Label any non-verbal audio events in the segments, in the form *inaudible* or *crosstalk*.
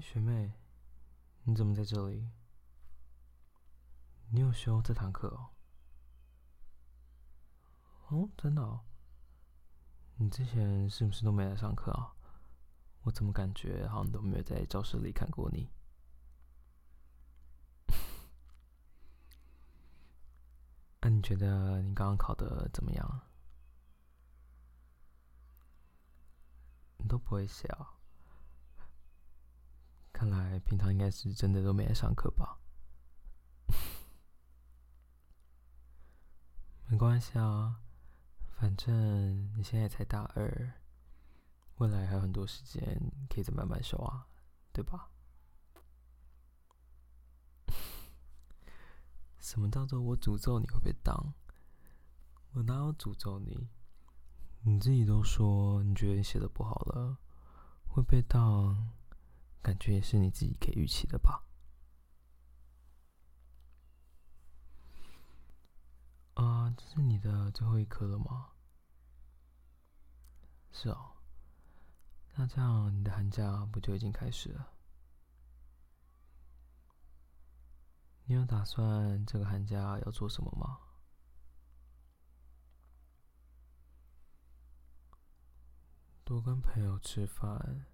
学妹，你怎么在这里？你有修这堂课哦？哦，真的哦？你之前是不是都没来上课啊？我怎么感觉好像都没有在教室里看过你？那 *laughs* 你觉得你刚刚考的怎么样？你都不会写啊？看来平常应该是真的都没来上课吧？*laughs* 没关系啊，反正你现在才大二，未来还有很多时间可以再慢慢修啊，对吧？*laughs* 什么叫做我诅咒你会被当？我哪有诅咒你？你自己都说你觉得你写的不好了，会被当。感觉也是你自己可以预期的吧？啊，这是你的最后一科了吗？是哦，那这样你的寒假不就已经开始了？你有打算这个寒假要做什么吗？多跟朋友吃饭？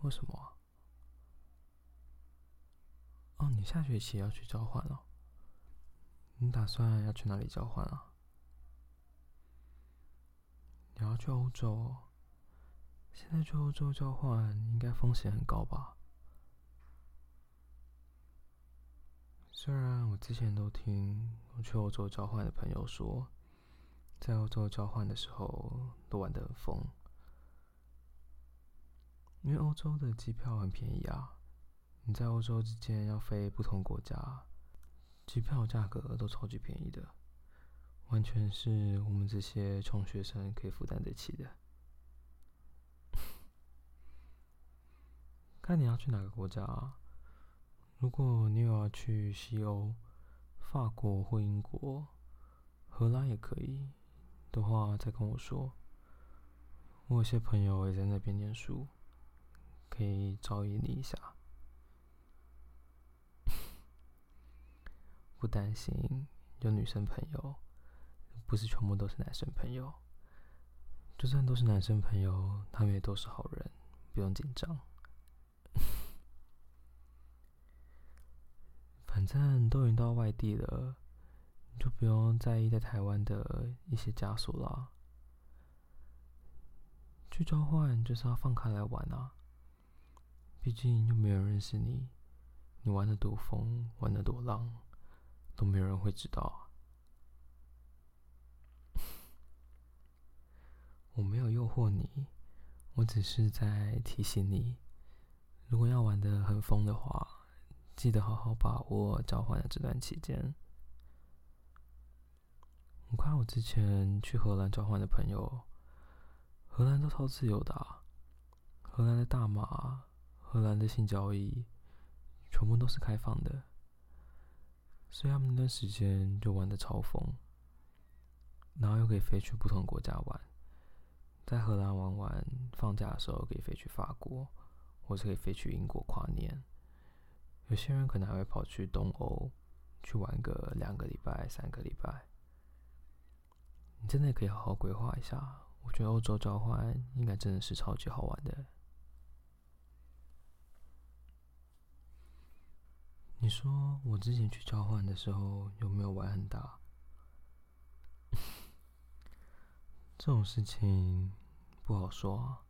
为什么？哦，你下学期要去交换了。你打算要去哪里交换啊？你要去欧洲？现在去欧洲交换应该风险很高吧？虽然我之前都听我去欧洲交换的朋友说，在欧洲交换的时候都玩得很疯，因为欧洲的机票很便宜啊。你在欧洲之间要飞不同国家，机票价格都超级便宜的，完全是我们这些穷学生可以负担得起的。*laughs* 看你要去哪个国家啊，如果你有要去西欧，法国或英国，荷兰也可以的话，再跟我说。我有些朋友也在那边念书，可以招引你一下。不担心，有女生朋友，不是全部都是男生朋友。就算都是男生朋友，他们也都是好人，不用紧张。反正都已经到外地了，就不用在意在台湾的一些枷锁了。去交换就是要放开来玩啊！毕竟又没有人认识你，你玩的多疯，玩的多浪。都没有人会知道。*laughs* 我没有诱惑你，我只是在提醒你，如果要玩的很疯的话，记得好好把握交换的这段期间。我看我之前去荷兰交换的朋友，荷兰都超自由的，荷兰的大马、荷兰的性交易，全部都是开放的。所以他们那段时间就玩的超疯，然后又可以飞去不同国家玩，在荷兰玩完，放假的时候可以飞去法国，或者可以飞去英国跨年。有些人可能还会跑去东欧，去玩个两个礼拜、三个礼拜。你真的可以好好规划一下，我觉得欧洲交换应该真的是超级好玩的。你说我之前去交换的时候有没有玩很大？*laughs* 这种事情不好说啊，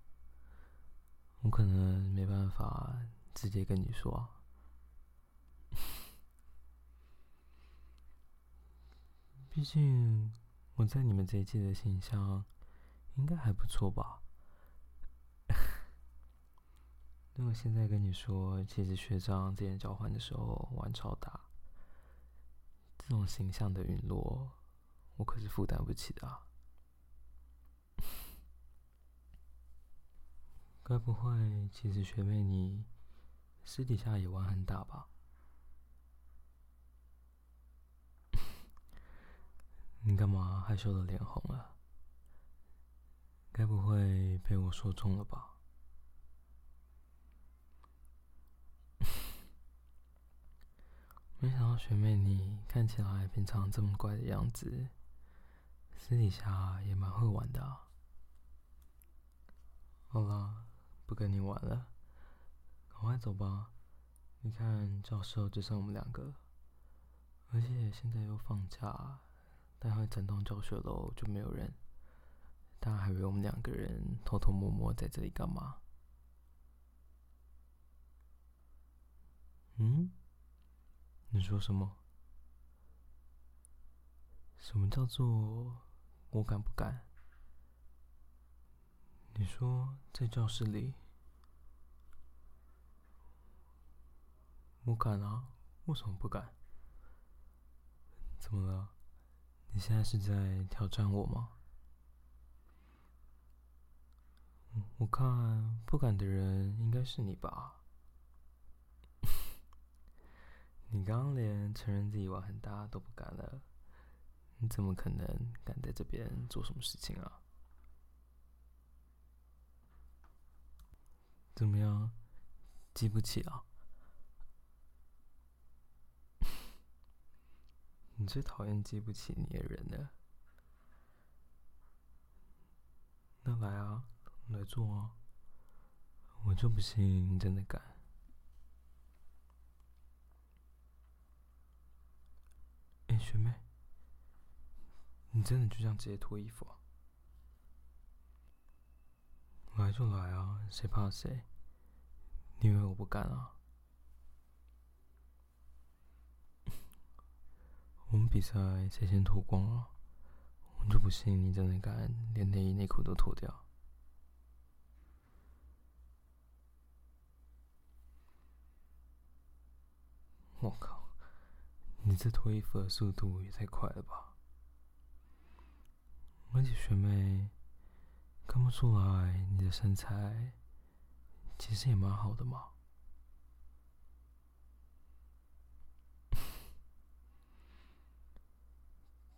我可能没办法直接跟你说。毕竟我在你们这一届的形象应该还不错吧。那么现在跟你说，其实学长之前交换的时候玩超大，这种形象的陨落，我可是负担不起的啊。该不会，其实学妹你私底下也玩很大吧？*laughs* 你干嘛害羞的脸红了？该不会被我说中了吧？没想到学妹你看起来平常这么乖的样子，私底下也蛮会玩的。好了，不跟你玩了，赶快走吧。你看教授只剩我们两个，而且现在又放假，待会整栋教学楼就没有人，大家还以为我们两个人偷偷摸摸在这里干嘛？嗯？你说什么？什么叫做我敢不敢？你说在教室里，我敢啊？为什么不敢？怎么了？你现在是在挑战我吗？我看不敢的人应该是你吧。你刚刚连承认自己玩很大都不敢了，你怎么可能敢在这边做什么事情啊？怎么样，记不起了？*laughs* 你最讨厌记不起你的人了。那来啊，来做啊！我就不信你真的敢。学妹，你真的就这样直接脱衣服啊？来就来啊，谁怕谁？你以为我不敢啊？*laughs* 我们比赛谁先脱光啊？我就不信你真的敢连内衣内裤都脱掉。我靠！你这脱衣服的速度也太快了吧！而且学妹看不出来你的身材其实也蛮好的嘛。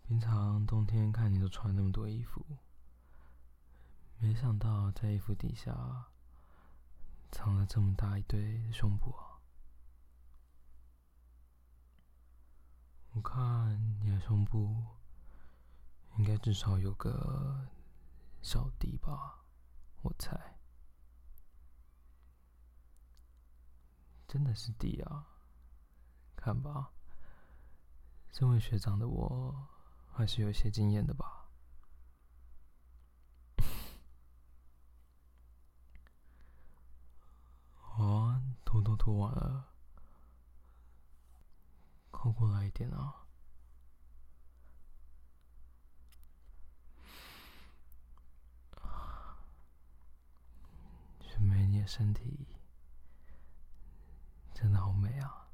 平常冬天看你都穿那么多衣服，没想到在衣服底下藏了这么大一堆胸部啊！我看你的胸部应该至少有个小 D 吧，我猜，真的是 D 啊！看吧，身为学长的我还是有些经验的吧。*laughs* 啊，拖都拖完了。靠过来一点啊，雪梅，你的身体真的好美啊，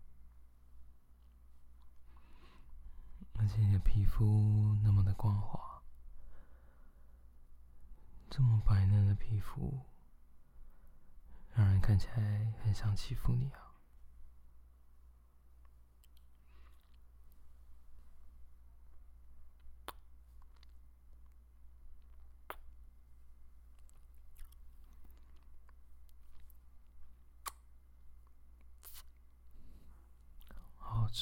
而且你的皮肤那么的光滑，这么白嫩的皮肤，让人看起来很想欺负你啊。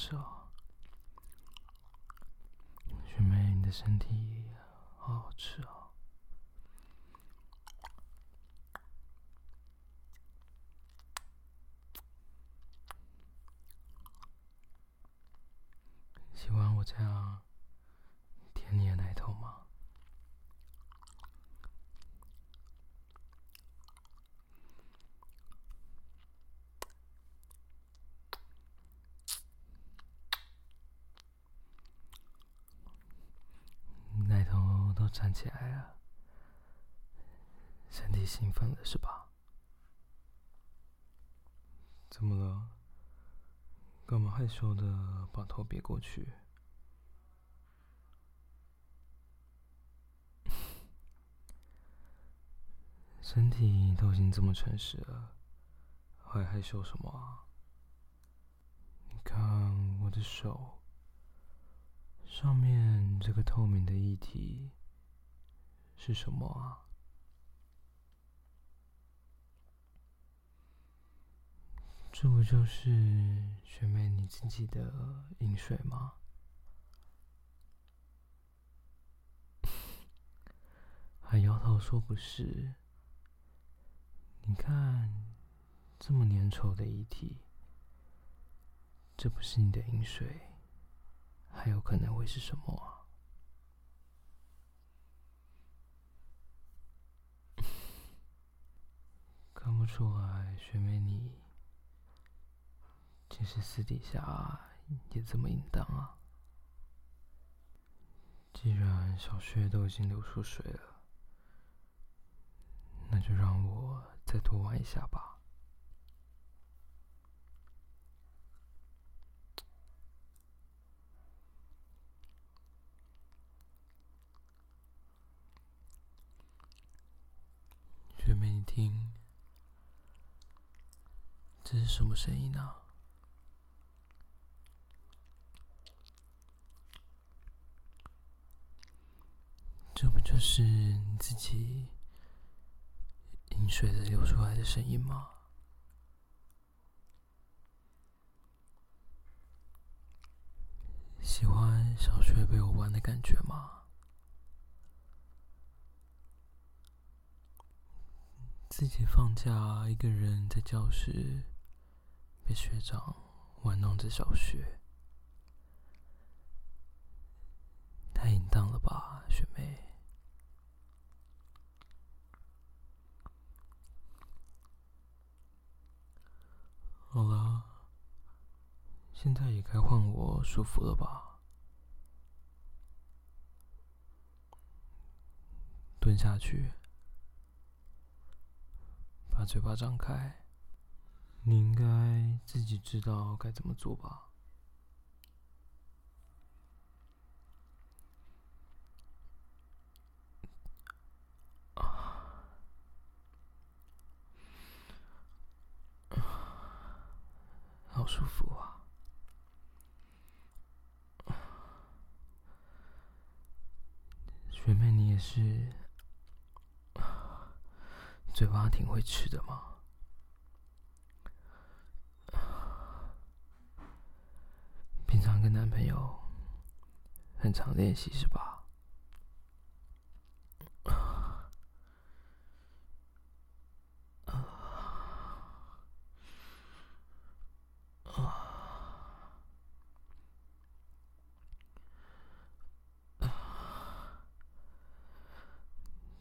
吃哦，学妹，你的身体好好吃哦。喜欢我这样舔你的奶头吗？起来了，身体兴奋了是吧？怎么了？干嘛害羞的把头别过去？*laughs* 身体都已经这么诚实了，还害羞什么啊？你看我的手，上面这个透明的液体。是什么啊？这不就是学妹你自己的饮水吗？*laughs* 还摇头说不是？你看，这么粘稠的液体，这不是你的饮水，还有可能会是什么啊？看不出来，学妹你。其实私底下也这么淫荡啊！既然小穴都已经流出水了，那就让我再多玩一下吧。学妹，你听，这是什么声音啊？这不就是你自己饮水的流出来的声音吗？喜欢小学被我玩的感觉吗？自己放假一个人在教室被学长玩弄着小学，太淫荡了吧，学妹。好了，现在也该换我舒服了吧？蹲下去，把嘴巴张开。你应该自己知道该怎么做吧？好舒服啊！学妹，你也是，嘴巴挺会吃的嘛。男朋友很常练习是吧？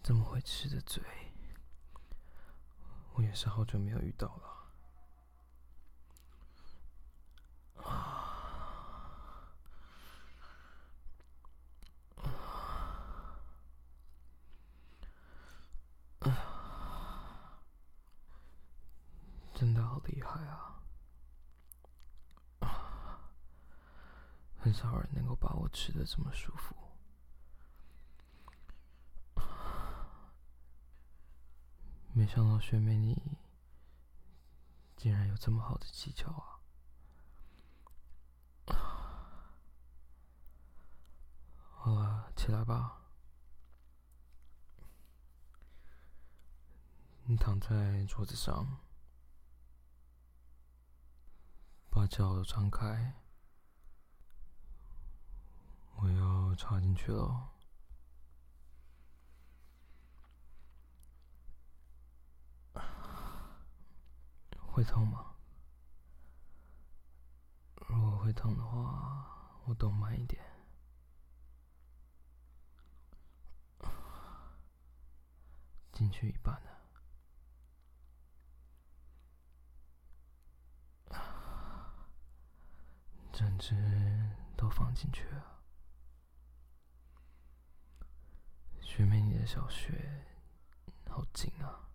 这么会吃的嘴，我也是好久没有遇到了。真的好厉害啊！很少人能够把我吃的这么舒服。没想到学妹你竟然有这么好的技巧啊！好了，起来吧。你躺在桌子上，把脚张开，我要插进去了。会痛吗？如果会痛的话，我动慢一点。进去一半了，整只都放进去了。学妹，你的小穴好紧啊！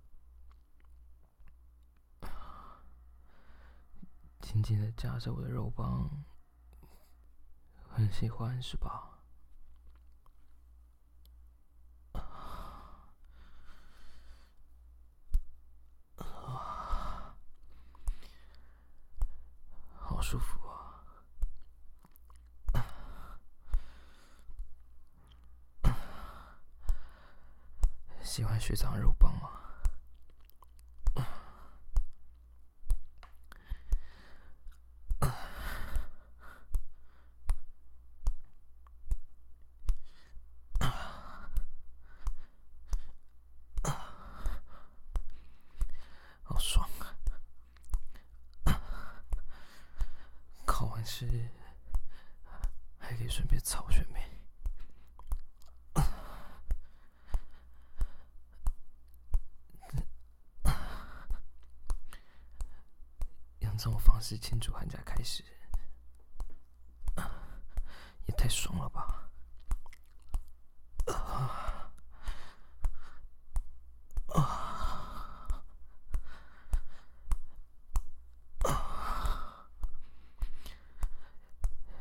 紧紧的夹着我的肉棒，很喜欢是吧？吃长肉棒啊！好爽啊！考完试还可以顺便炒炒面。是庆祝寒假开始，也太爽了吧！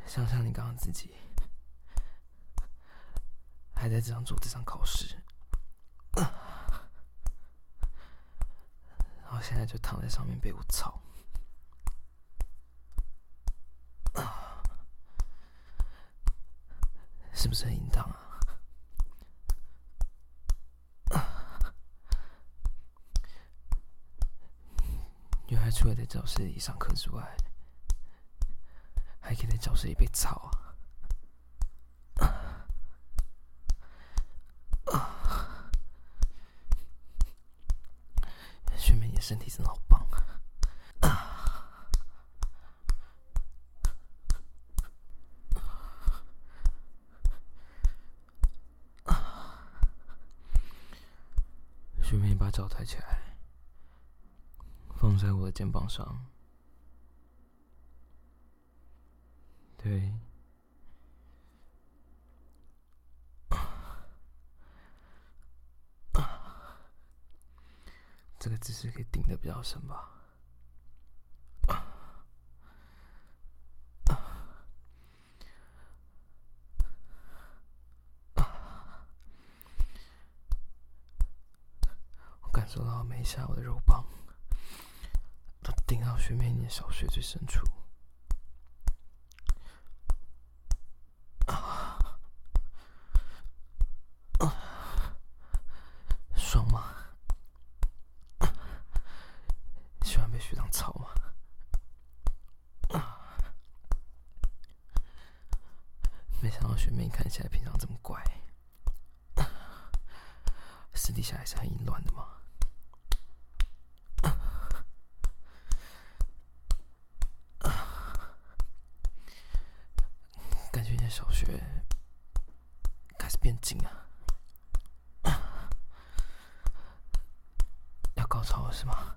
想想你刚刚自己还在这张桌子上考试，然后现在就躺在上面被我操，是不是很淫荡啊？*laughs* 女孩除了在教室里上课之外，还可以在教室里被操啊！学妹，你的身体真的好棒啊！学妹，把脚抬起来，放在我的肩膀上。对，*coughs* 这个姿势可以顶的比较深吧。我感受到每一下我的肉棒都顶到学妹你小穴最深处。没想到学妹看起来平常这么乖，私底下还是很淫乱的嘛。感觉你的小学开始变紧啊，*coughs* 要高潮了是吗？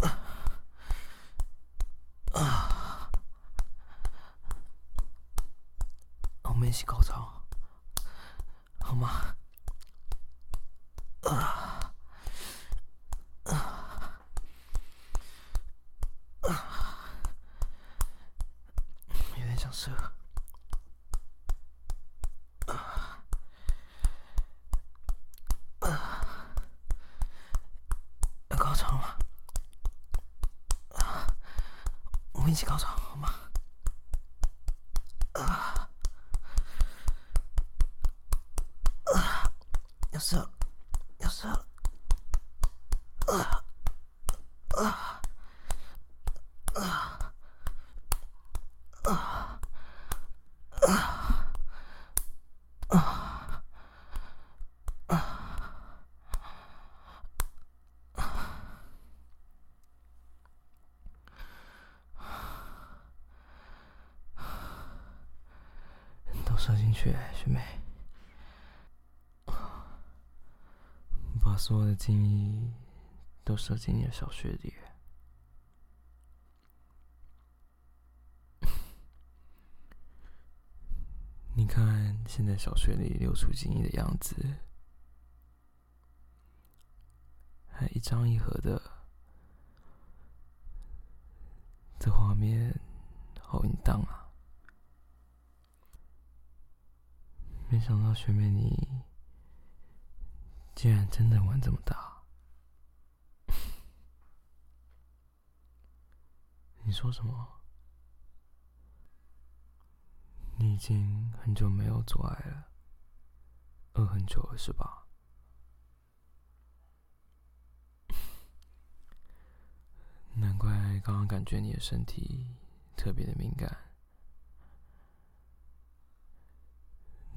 *coughs* 我们一起高潮，好吗？啊啊！有点想射。啊啊！要高潮了。我们一起高潮好吗？啊啊！要射了，要射了！啊啊啊啊啊！都射进去，学妹。把所有的精力都射进你的小穴里。你看，现在小穴里流出精液的样子，还一张一合的，这画面好淫荡啊！没想到学妹你。竟然真的玩这么大！*laughs* 你说什么？你已经很久没有做爱了，饿很久了是吧？*laughs* 难怪刚刚感觉你的身体特别的敏感。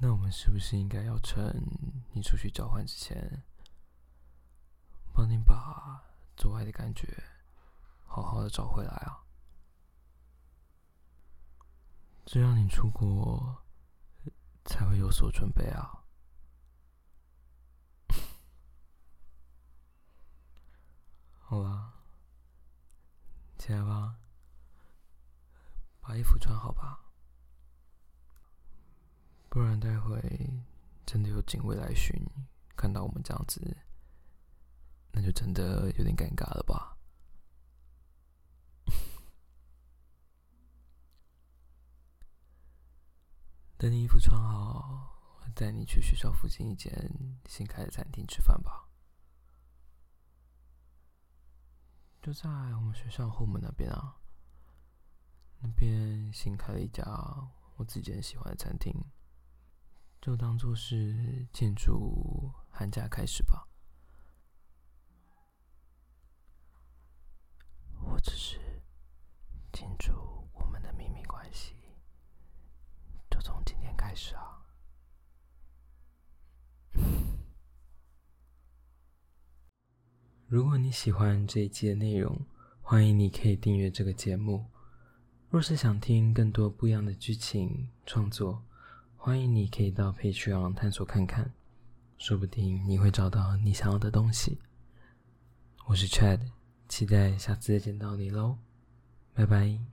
那我们是不是应该要趁你出去交换之前，帮你把做爱的感觉好好的找回来啊！这样你出国才会有所准备啊！好了，起来吧，把衣服穿好吧，不然待会真的有警卫来巡，看到我们这样子，那就真的有点尴尬了吧。*laughs* 等你衣服穿好，我带你去学校附近一间新开的餐厅吃饭吧。就在我们学校后门那边啊，那边新开了一家我自己很喜欢的餐厅，就当做是庆祝寒假开始吧。我只是庆祝我们的秘密关系。就从今天开始啊！*laughs* 如果你喜欢这一期的内容，欢迎你可以订阅这个节目。若是想听更多不一样的剧情创作，欢迎你可以到 Patreon 探索看看，说不定你会找到你想要的东西。我是 Chad，期待下次再见到你喽，拜拜。